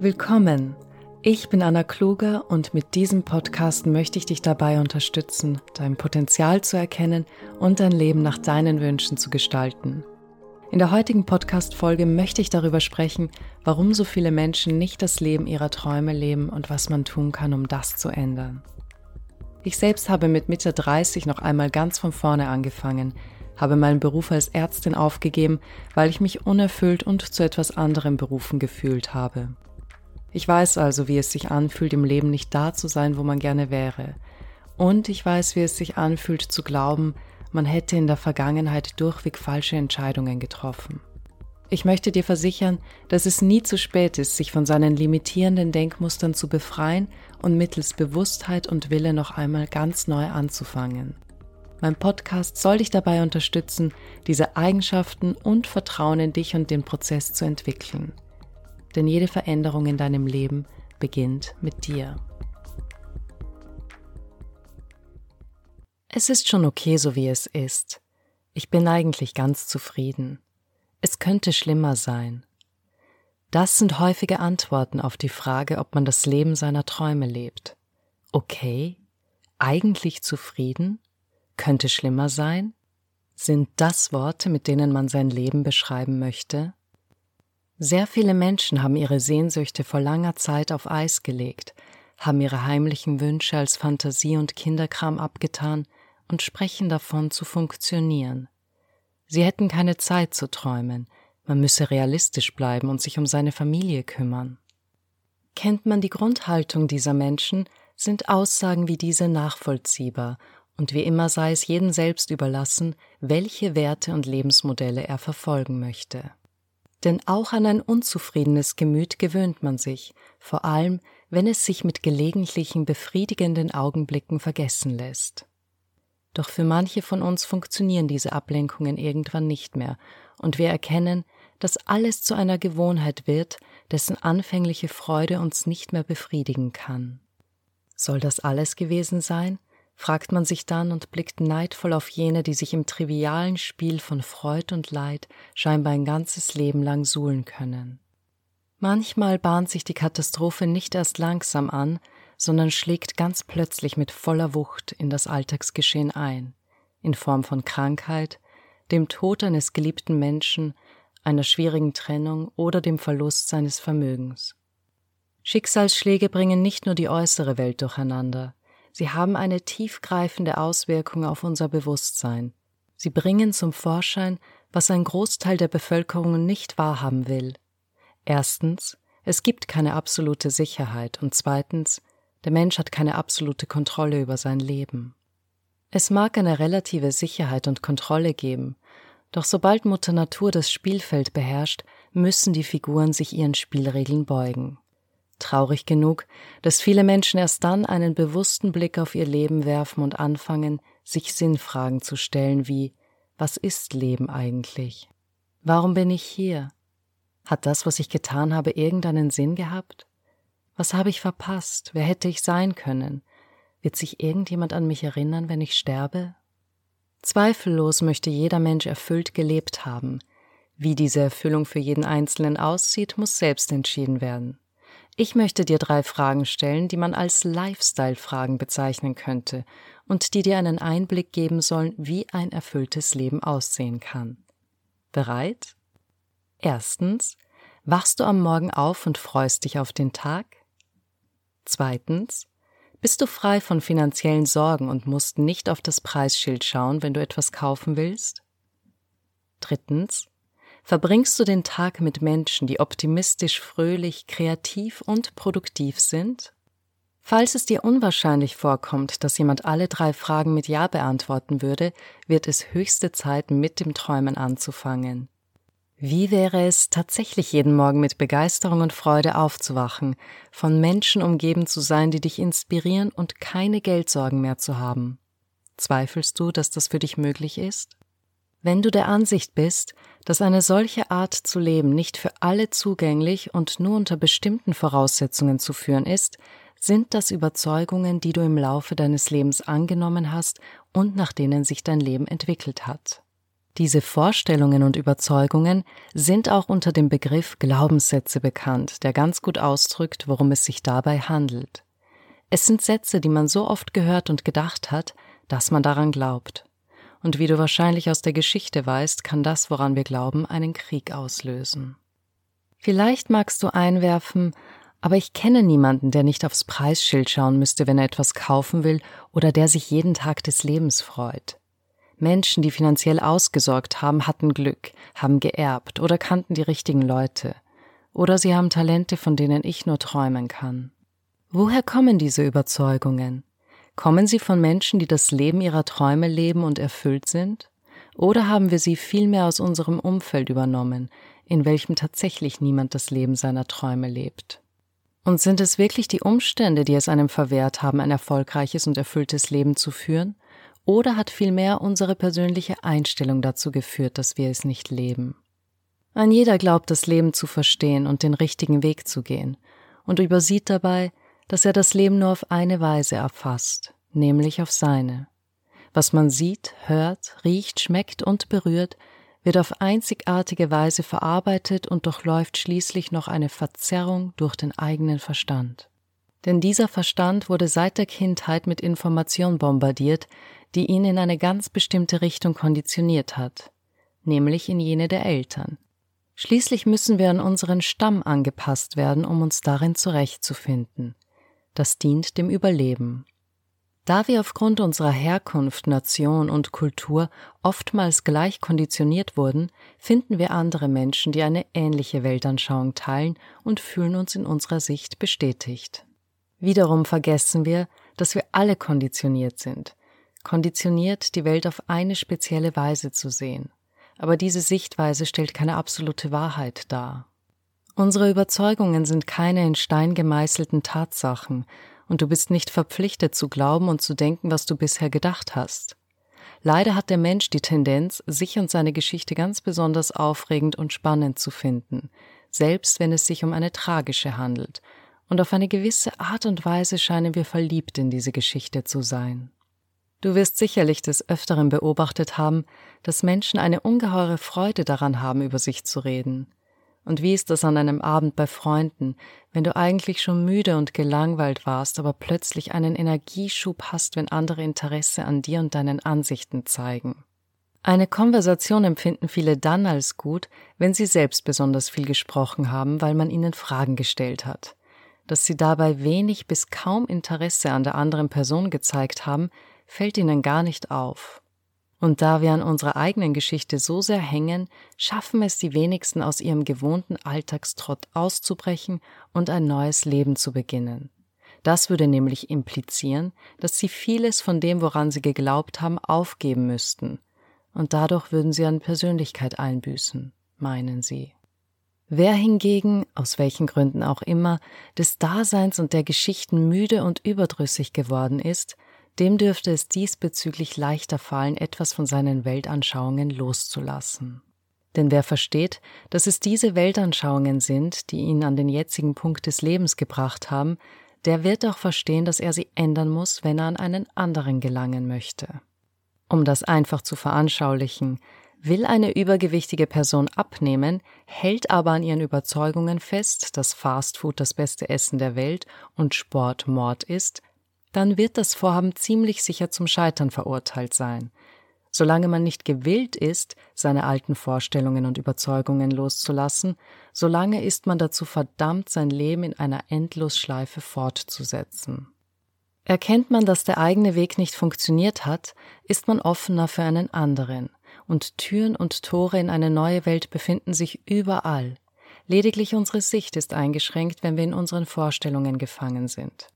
Willkommen. Ich bin Anna Kluger und mit diesem Podcast möchte ich dich dabei unterstützen, dein Potenzial zu erkennen und dein Leben nach deinen Wünschen zu gestalten. In der heutigen Podcast-Folge möchte ich darüber sprechen, warum so viele Menschen nicht das Leben ihrer Träume leben und was man tun kann, um das zu ändern. Ich selbst habe mit Mitte 30 noch einmal ganz von vorne angefangen, habe meinen Beruf als Ärztin aufgegeben, weil ich mich unerfüllt und zu etwas anderem berufen gefühlt habe. Ich weiß also, wie es sich anfühlt, im Leben nicht da zu sein, wo man gerne wäre. Und ich weiß, wie es sich anfühlt zu glauben, man hätte in der Vergangenheit durchweg falsche Entscheidungen getroffen. Ich möchte dir versichern, dass es nie zu spät ist, sich von seinen limitierenden Denkmustern zu befreien und mittels Bewusstheit und Wille noch einmal ganz neu anzufangen. Mein Podcast soll dich dabei unterstützen, diese Eigenschaften und Vertrauen in dich und den Prozess zu entwickeln denn jede Veränderung in deinem Leben beginnt mit dir. Es ist schon okay, so wie es ist. Ich bin eigentlich ganz zufrieden. Es könnte schlimmer sein. Das sind häufige Antworten auf die Frage, ob man das Leben seiner Träume lebt. Okay? Eigentlich zufrieden? Könnte schlimmer sein? Sind das Worte, mit denen man sein Leben beschreiben möchte? Sehr viele Menschen haben ihre Sehnsüchte vor langer Zeit auf Eis gelegt, haben ihre heimlichen Wünsche als Fantasie und Kinderkram abgetan und sprechen davon zu funktionieren. Sie hätten keine Zeit zu träumen, man müsse realistisch bleiben und sich um seine Familie kümmern. Kennt man die Grundhaltung dieser Menschen, sind Aussagen wie diese nachvollziehbar, und wie immer sei es jedem selbst überlassen, welche Werte und Lebensmodelle er verfolgen möchte. Denn auch an ein unzufriedenes Gemüt gewöhnt man sich, vor allem wenn es sich mit gelegentlichen befriedigenden Augenblicken vergessen lässt. Doch für manche von uns funktionieren diese Ablenkungen irgendwann nicht mehr, und wir erkennen, dass alles zu einer Gewohnheit wird, dessen anfängliche Freude uns nicht mehr befriedigen kann. Soll das alles gewesen sein? Fragt man sich dann und blickt neidvoll auf jene, die sich im trivialen Spiel von Freud und Leid scheinbar ein ganzes Leben lang suhlen können. Manchmal bahnt sich die Katastrophe nicht erst langsam an, sondern schlägt ganz plötzlich mit voller Wucht in das Alltagsgeschehen ein, in Form von Krankheit, dem Tod eines geliebten Menschen, einer schwierigen Trennung oder dem Verlust seines Vermögens. Schicksalsschläge bringen nicht nur die äußere Welt durcheinander, Sie haben eine tiefgreifende Auswirkung auf unser Bewusstsein. Sie bringen zum Vorschein, was ein Großteil der Bevölkerung nicht wahrhaben will. Erstens, es gibt keine absolute Sicherheit und zweitens, der Mensch hat keine absolute Kontrolle über sein Leben. Es mag eine relative Sicherheit und Kontrolle geben, doch sobald Mutter Natur das Spielfeld beherrscht, müssen die Figuren sich ihren Spielregeln beugen. Traurig genug, dass viele Menschen erst dann einen bewussten Blick auf ihr Leben werfen und anfangen, sich Sinnfragen zu stellen wie Was ist Leben eigentlich? Warum bin ich hier? Hat das, was ich getan habe, irgendeinen Sinn gehabt? Was habe ich verpasst? Wer hätte ich sein können? Wird sich irgendjemand an mich erinnern, wenn ich sterbe? Zweifellos möchte jeder Mensch erfüllt gelebt haben. Wie diese Erfüllung für jeden Einzelnen aussieht, muss selbst entschieden werden. Ich möchte dir drei Fragen stellen, die man als Lifestyle-Fragen bezeichnen könnte und die dir einen Einblick geben sollen, wie ein erfülltes Leben aussehen kann. Bereit? Erstens, wachst du am Morgen auf und freust dich auf den Tag? Zweitens, bist du frei von finanziellen Sorgen und musst nicht auf das Preisschild schauen, wenn du etwas kaufen willst? Drittens, Verbringst du den Tag mit Menschen, die optimistisch, fröhlich, kreativ und produktiv sind? Falls es dir unwahrscheinlich vorkommt, dass jemand alle drei Fragen mit Ja beantworten würde, wird es höchste Zeit, mit dem Träumen anzufangen. Wie wäre es, tatsächlich jeden Morgen mit Begeisterung und Freude aufzuwachen, von Menschen umgeben zu sein, die dich inspirieren und keine Geldsorgen mehr zu haben? Zweifelst du, dass das für dich möglich ist? Wenn du der Ansicht bist, dass eine solche Art zu leben nicht für alle zugänglich und nur unter bestimmten Voraussetzungen zu führen ist, sind das Überzeugungen, die du im Laufe deines Lebens angenommen hast und nach denen sich dein Leben entwickelt hat. Diese Vorstellungen und Überzeugungen sind auch unter dem Begriff Glaubenssätze bekannt, der ganz gut ausdrückt, worum es sich dabei handelt. Es sind Sätze, die man so oft gehört und gedacht hat, dass man daran glaubt. Und wie du wahrscheinlich aus der Geschichte weißt, kann das, woran wir glauben, einen Krieg auslösen. Vielleicht magst du einwerfen, aber ich kenne niemanden, der nicht aufs Preisschild schauen müsste, wenn er etwas kaufen will oder der sich jeden Tag des Lebens freut. Menschen, die finanziell ausgesorgt haben, hatten Glück, haben geerbt oder kannten die richtigen Leute. Oder sie haben Talente, von denen ich nur träumen kann. Woher kommen diese Überzeugungen? Kommen sie von Menschen, die das Leben ihrer Träume leben und erfüllt sind? Oder haben wir sie vielmehr aus unserem Umfeld übernommen, in welchem tatsächlich niemand das Leben seiner Träume lebt? Und sind es wirklich die Umstände, die es einem verwehrt haben, ein erfolgreiches und erfülltes Leben zu führen? Oder hat vielmehr unsere persönliche Einstellung dazu geführt, dass wir es nicht leben? Ein jeder glaubt, das Leben zu verstehen und den richtigen Weg zu gehen und übersieht dabei, dass er das Leben nur auf eine Weise erfasst, nämlich auf seine. Was man sieht, hört, riecht, schmeckt und berührt, wird auf einzigartige Weise verarbeitet und durchläuft schließlich noch eine Verzerrung durch den eigenen Verstand. Denn dieser Verstand wurde seit der Kindheit mit Information bombardiert, die ihn in eine ganz bestimmte Richtung konditioniert hat, nämlich in jene der Eltern. Schließlich müssen wir an unseren Stamm angepasst werden, um uns darin zurechtzufinden. Das dient dem Überleben. Da wir aufgrund unserer Herkunft, Nation und Kultur oftmals gleich konditioniert wurden, finden wir andere Menschen, die eine ähnliche Weltanschauung teilen und fühlen uns in unserer Sicht bestätigt. Wiederum vergessen wir, dass wir alle konditioniert sind, konditioniert, die Welt auf eine spezielle Weise zu sehen. Aber diese Sichtweise stellt keine absolute Wahrheit dar. Unsere Überzeugungen sind keine in Stein gemeißelten Tatsachen, und du bist nicht verpflichtet zu glauben und zu denken, was du bisher gedacht hast. Leider hat der Mensch die Tendenz, sich und seine Geschichte ganz besonders aufregend und spannend zu finden, selbst wenn es sich um eine tragische handelt, und auf eine gewisse Art und Weise scheinen wir verliebt in diese Geschichte zu sein. Du wirst sicherlich des Öfteren beobachtet haben, dass Menschen eine ungeheure Freude daran haben, über sich zu reden. Und wie ist das an einem Abend bei Freunden, wenn du eigentlich schon müde und gelangweilt warst, aber plötzlich einen Energieschub hast, wenn andere Interesse an dir und deinen Ansichten zeigen? Eine Konversation empfinden viele dann als gut, wenn sie selbst besonders viel gesprochen haben, weil man ihnen Fragen gestellt hat. Dass sie dabei wenig bis kaum Interesse an der anderen Person gezeigt haben, fällt ihnen gar nicht auf. Und da wir an unserer eigenen Geschichte so sehr hängen, schaffen es die wenigsten aus ihrem gewohnten Alltagstrott auszubrechen und ein neues Leben zu beginnen. Das würde nämlich implizieren, dass sie vieles von dem, woran sie geglaubt haben, aufgeben müssten, und dadurch würden sie an Persönlichkeit einbüßen, meinen sie. Wer hingegen, aus welchen Gründen auch immer, des Daseins und der Geschichten müde und überdrüssig geworden ist, dem dürfte es diesbezüglich leichter fallen, etwas von seinen Weltanschauungen loszulassen. Denn wer versteht, dass es diese Weltanschauungen sind, die ihn an den jetzigen Punkt des Lebens gebracht haben, der wird auch verstehen, dass er sie ändern muss, wenn er an einen anderen gelangen möchte. Um das einfach zu veranschaulichen, will eine übergewichtige Person abnehmen, hält aber an ihren Überzeugungen fest, dass Fastfood das beste Essen der Welt und Sport Mord ist, dann wird das Vorhaben ziemlich sicher zum Scheitern verurteilt sein. Solange man nicht gewillt ist, seine alten Vorstellungen und Überzeugungen loszulassen, solange ist man dazu verdammt, sein Leben in einer Endlosschleife fortzusetzen. Erkennt man, dass der eigene Weg nicht funktioniert hat, ist man offener für einen anderen, und Türen und Tore in eine neue Welt befinden sich überall. Lediglich unsere Sicht ist eingeschränkt, wenn wir in unseren Vorstellungen gefangen sind.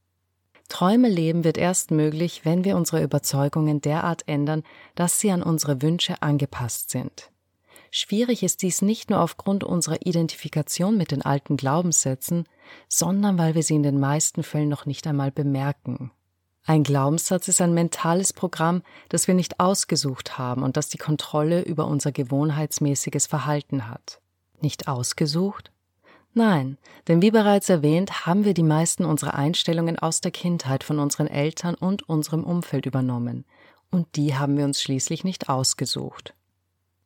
Träume leben wird erst möglich, wenn wir unsere Überzeugungen derart ändern, dass sie an unsere Wünsche angepasst sind. Schwierig ist dies nicht nur aufgrund unserer Identifikation mit den alten Glaubenssätzen, sondern weil wir sie in den meisten Fällen noch nicht einmal bemerken. Ein Glaubenssatz ist ein mentales Programm, das wir nicht ausgesucht haben und das die Kontrolle über unser gewohnheitsmäßiges Verhalten hat. Nicht ausgesucht? Nein, denn wie bereits erwähnt, haben wir die meisten unserer Einstellungen aus der Kindheit von unseren Eltern und unserem Umfeld übernommen, und die haben wir uns schließlich nicht ausgesucht.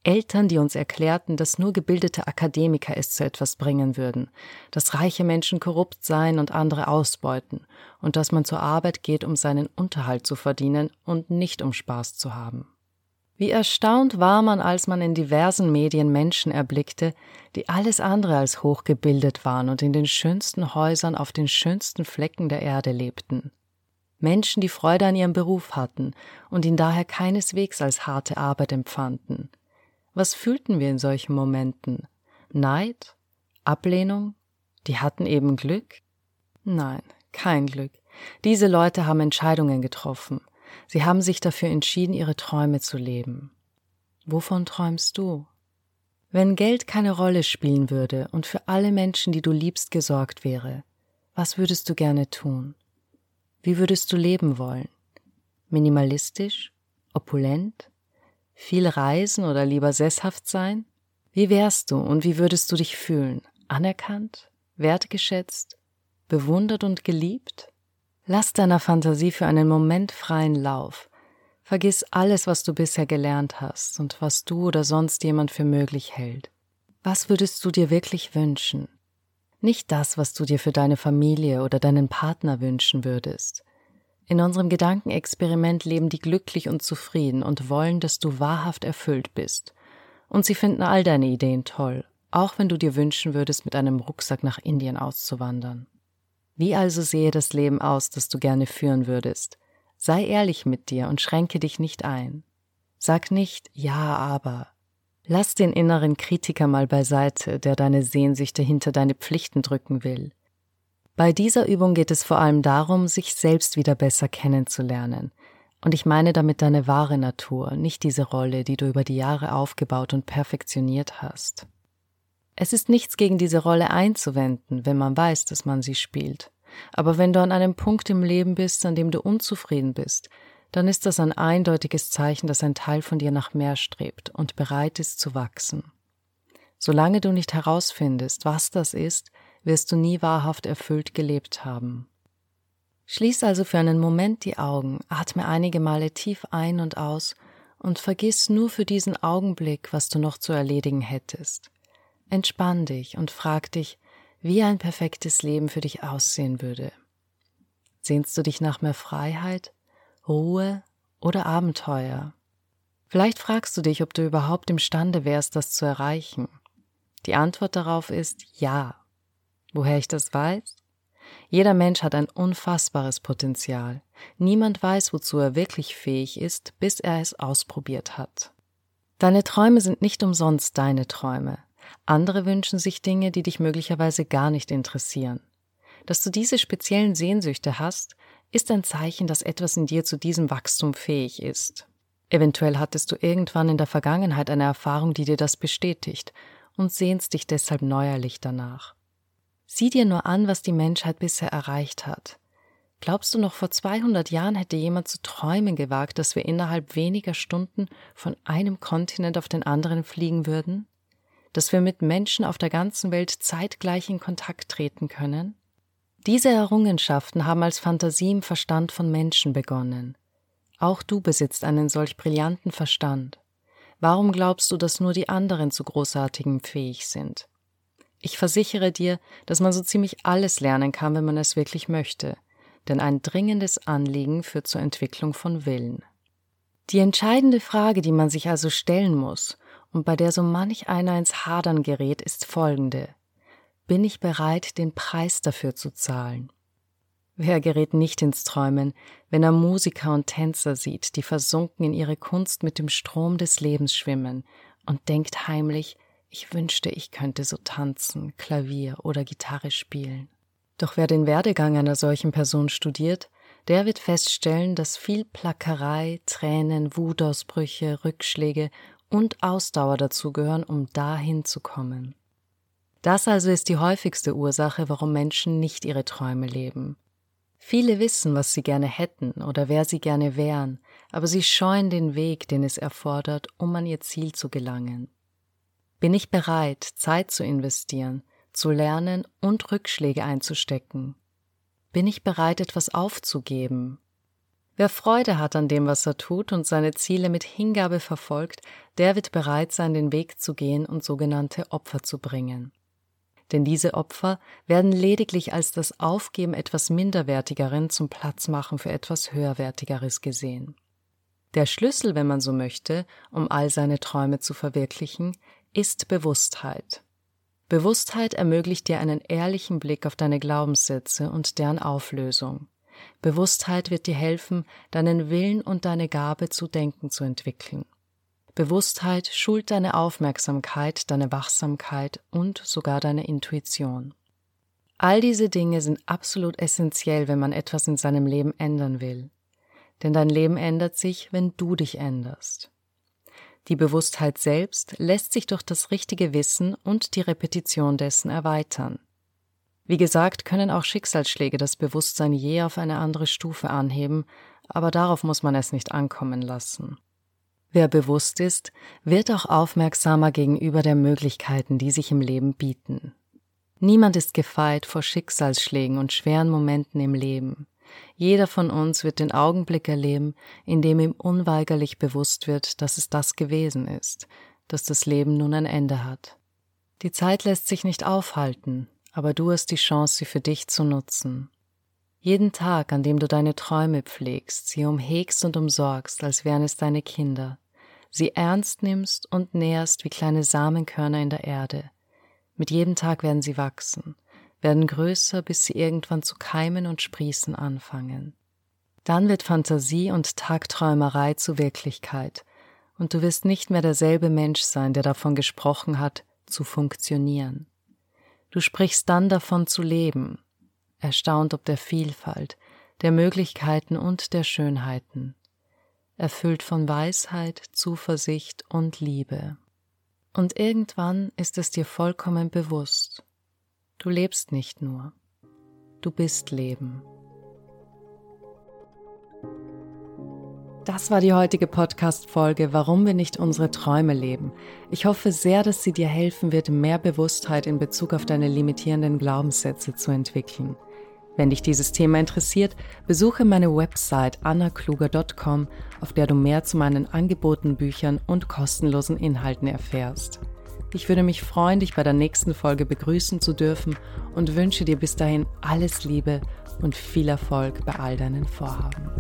Eltern, die uns erklärten, dass nur gebildete Akademiker es zu etwas bringen würden, dass reiche Menschen korrupt seien und andere ausbeuten und dass man zur Arbeit geht, um seinen Unterhalt zu verdienen und nicht um Spaß zu haben. Wie erstaunt war man, als man in diversen Medien Menschen erblickte, die alles andere als hochgebildet waren und in den schönsten Häusern auf den schönsten Flecken der Erde lebten. Menschen, die Freude an ihrem Beruf hatten und ihn daher keineswegs als harte Arbeit empfanden, was fühlten wir in solchen Momenten? Neid? Ablehnung? Die hatten eben Glück? Nein, kein Glück. Diese Leute haben Entscheidungen getroffen. Sie haben sich dafür entschieden, ihre Träume zu leben. Wovon träumst du? Wenn Geld keine Rolle spielen würde und für alle Menschen, die du liebst, gesorgt wäre, was würdest du gerne tun? Wie würdest du leben wollen? Minimalistisch? Opulent? Viel reisen oder lieber sesshaft sein? Wie wärst du und wie würdest du dich fühlen? Anerkannt? Wertgeschätzt? Bewundert und geliebt? Lass deiner Fantasie für einen Moment freien Lauf. Vergiss alles, was du bisher gelernt hast und was du oder sonst jemand für möglich hält. Was würdest du dir wirklich wünschen? Nicht das, was du dir für deine Familie oder deinen Partner wünschen würdest. In unserem Gedankenexperiment leben die glücklich und zufrieden und wollen, dass du wahrhaft erfüllt bist. Und sie finden all deine Ideen toll, auch wenn du dir wünschen würdest, mit einem Rucksack nach Indien auszuwandern. Wie also sehe das Leben aus, das du gerne führen würdest? Sei ehrlich mit dir und schränke dich nicht ein. Sag nicht ja, aber. Lass den inneren Kritiker mal beiseite, der deine Sehnsüchte hinter deine Pflichten drücken will. Bei dieser Übung geht es vor allem darum, sich selbst wieder besser kennenzulernen. Und ich meine damit deine wahre Natur, nicht diese Rolle, die du über die Jahre aufgebaut und perfektioniert hast. Es ist nichts gegen diese Rolle einzuwenden, wenn man weiß, dass man sie spielt. Aber wenn du an einem Punkt im Leben bist, an dem du unzufrieden bist, dann ist das ein eindeutiges Zeichen, dass ein Teil von dir nach mehr strebt und bereit ist zu wachsen. Solange du nicht herausfindest, was das ist, wirst du nie wahrhaft erfüllt gelebt haben. Schließ also für einen Moment die Augen, atme einige Male tief ein und aus und vergiss nur für diesen Augenblick, was du noch zu erledigen hättest. Entspann dich und frag dich, wie ein perfektes Leben für dich aussehen würde. Sehnst du dich nach mehr Freiheit, Ruhe oder Abenteuer? Vielleicht fragst du dich, ob du überhaupt imstande wärst, das zu erreichen. Die Antwort darauf ist ja. Woher ich das weiß? Jeder Mensch hat ein unfassbares Potenzial. Niemand weiß, wozu er wirklich fähig ist, bis er es ausprobiert hat. Deine Träume sind nicht umsonst deine Träume. Andere wünschen sich Dinge, die dich möglicherweise gar nicht interessieren. Dass du diese speziellen Sehnsüchte hast, ist ein Zeichen, dass etwas in dir zu diesem Wachstum fähig ist. Eventuell hattest du irgendwann in der Vergangenheit eine Erfahrung, die dir das bestätigt und sehnst dich deshalb neuerlich danach. Sieh dir nur an, was die Menschheit bisher erreicht hat. Glaubst du noch vor 200 Jahren hätte jemand zu träumen gewagt, dass wir innerhalb weniger Stunden von einem Kontinent auf den anderen fliegen würden? Dass wir mit Menschen auf der ganzen Welt zeitgleich in Kontakt treten können? Diese Errungenschaften haben als Fantasie im Verstand von Menschen begonnen. Auch du besitzt einen solch brillanten Verstand. Warum glaubst du, dass nur die anderen zu großartigem fähig sind? Ich versichere dir, dass man so ziemlich alles lernen kann, wenn man es wirklich möchte, denn ein dringendes Anliegen führt zur Entwicklung von Willen. Die entscheidende Frage, die man sich also stellen muss und bei der so manch einer ins Hadern gerät, ist folgende. Bin ich bereit, den Preis dafür zu zahlen? Wer gerät nicht ins Träumen, wenn er Musiker und Tänzer sieht, die versunken in ihre Kunst mit dem Strom des Lebens schwimmen und denkt heimlich, ich wünschte, ich könnte so tanzen, Klavier oder Gitarre spielen. Doch wer den Werdegang einer solchen Person studiert, der wird feststellen, dass viel Plackerei, Tränen, Wutausbrüche, Rückschläge und Ausdauer dazugehören, um dahin zu kommen. Das also ist die häufigste Ursache, warum Menschen nicht ihre Träume leben. Viele wissen, was sie gerne hätten oder wer sie gerne wären, aber sie scheuen den Weg, den es erfordert, um an ihr Ziel zu gelangen. Bin ich bereit, Zeit zu investieren, zu lernen und Rückschläge einzustecken? Bin ich bereit, etwas aufzugeben? Wer Freude hat an dem, was er tut und seine Ziele mit Hingabe verfolgt, der wird bereit sein, den Weg zu gehen und sogenannte Opfer zu bringen. Denn diese Opfer werden lediglich als das Aufgeben etwas Minderwertigeren zum Platzmachen für etwas Höherwertigeres gesehen. Der Schlüssel, wenn man so möchte, um all seine Träume zu verwirklichen, ist Bewusstheit. Bewusstheit ermöglicht dir einen ehrlichen Blick auf deine Glaubenssätze und deren Auflösung. Bewusstheit wird dir helfen, deinen Willen und deine Gabe zu denken zu entwickeln. Bewusstheit schult deine Aufmerksamkeit, deine Wachsamkeit und sogar deine Intuition. All diese Dinge sind absolut essentiell, wenn man etwas in seinem Leben ändern will. Denn dein Leben ändert sich, wenn du dich änderst. Die Bewusstheit selbst lässt sich durch das richtige Wissen und die Repetition dessen erweitern. Wie gesagt, können auch Schicksalsschläge das Bewusstsein je auf eine andere Stufe anheben, aber darauf muss man es nicht ankommen lassen. Wer bewusst ist, wird auch aufmerksamer gegenüber der Möglichkeiten, die sich im Leben bieten. Niemand ist gefeit vor Schicksalsschlägen und schweren Momenten im Leben. Jeder von uns wird den Augenblick erleben, in dem ihm unweigerlich bewusst wird, dass es das gewesen ist, dass das Leben nun ein Ende hat. Die Zeit lässt sich nicht aufhalten, aber du hast die Chance, sie für dich zu nutzen. Jeden Tag, an dem du deine Träume pflegst, sie umhegst und umsorgst, als wären es deine Kinder, sie ernst nimmst und nährst wie kleine Samenkörner in der Erde. Mit jedem Tag werden sie wachsen, werden größer, bis sie irgendwann zu keimen und sprießen anfangen. Dann wird Fantasie und Tagträumerei zu Wirklichkeit, und du wirst nicht mehr derselbe Mensch sein, der davon gesprochen hat, zu funktionieren. Du sprichst dann davon zu leben, erstaunt ob der Vielfalt, der Möglichkeiten und der Schönheiten, erfüllt von Weisheit, Zuversicht und Liebe. Und irgendwann ist es dir vollkommen bewusst. Du lebst nicht nur, du bist Leben. Das war die heutige Podcast-Folge, warum wir nicht unsere Träume leben. Ich hoffe sehr, dass sie dir helfen wird, mehr Bewusstheit in Bezug auf deine limitierenden Glaubenssätze zu entwickeln. Wenn dich dieses Thema interessiert, besuche meine Website annakluger.com, auf der du mehr zu meinen Angeboten, Büchern und kostenlosen Inhalten erfährst. Ich würde mich freuen, dich bei der nächsten Folge begrüßen zu dürfen und wünsche dir bis dahin alles Liebe und viel Erfolg bei all deinen Vorhaben.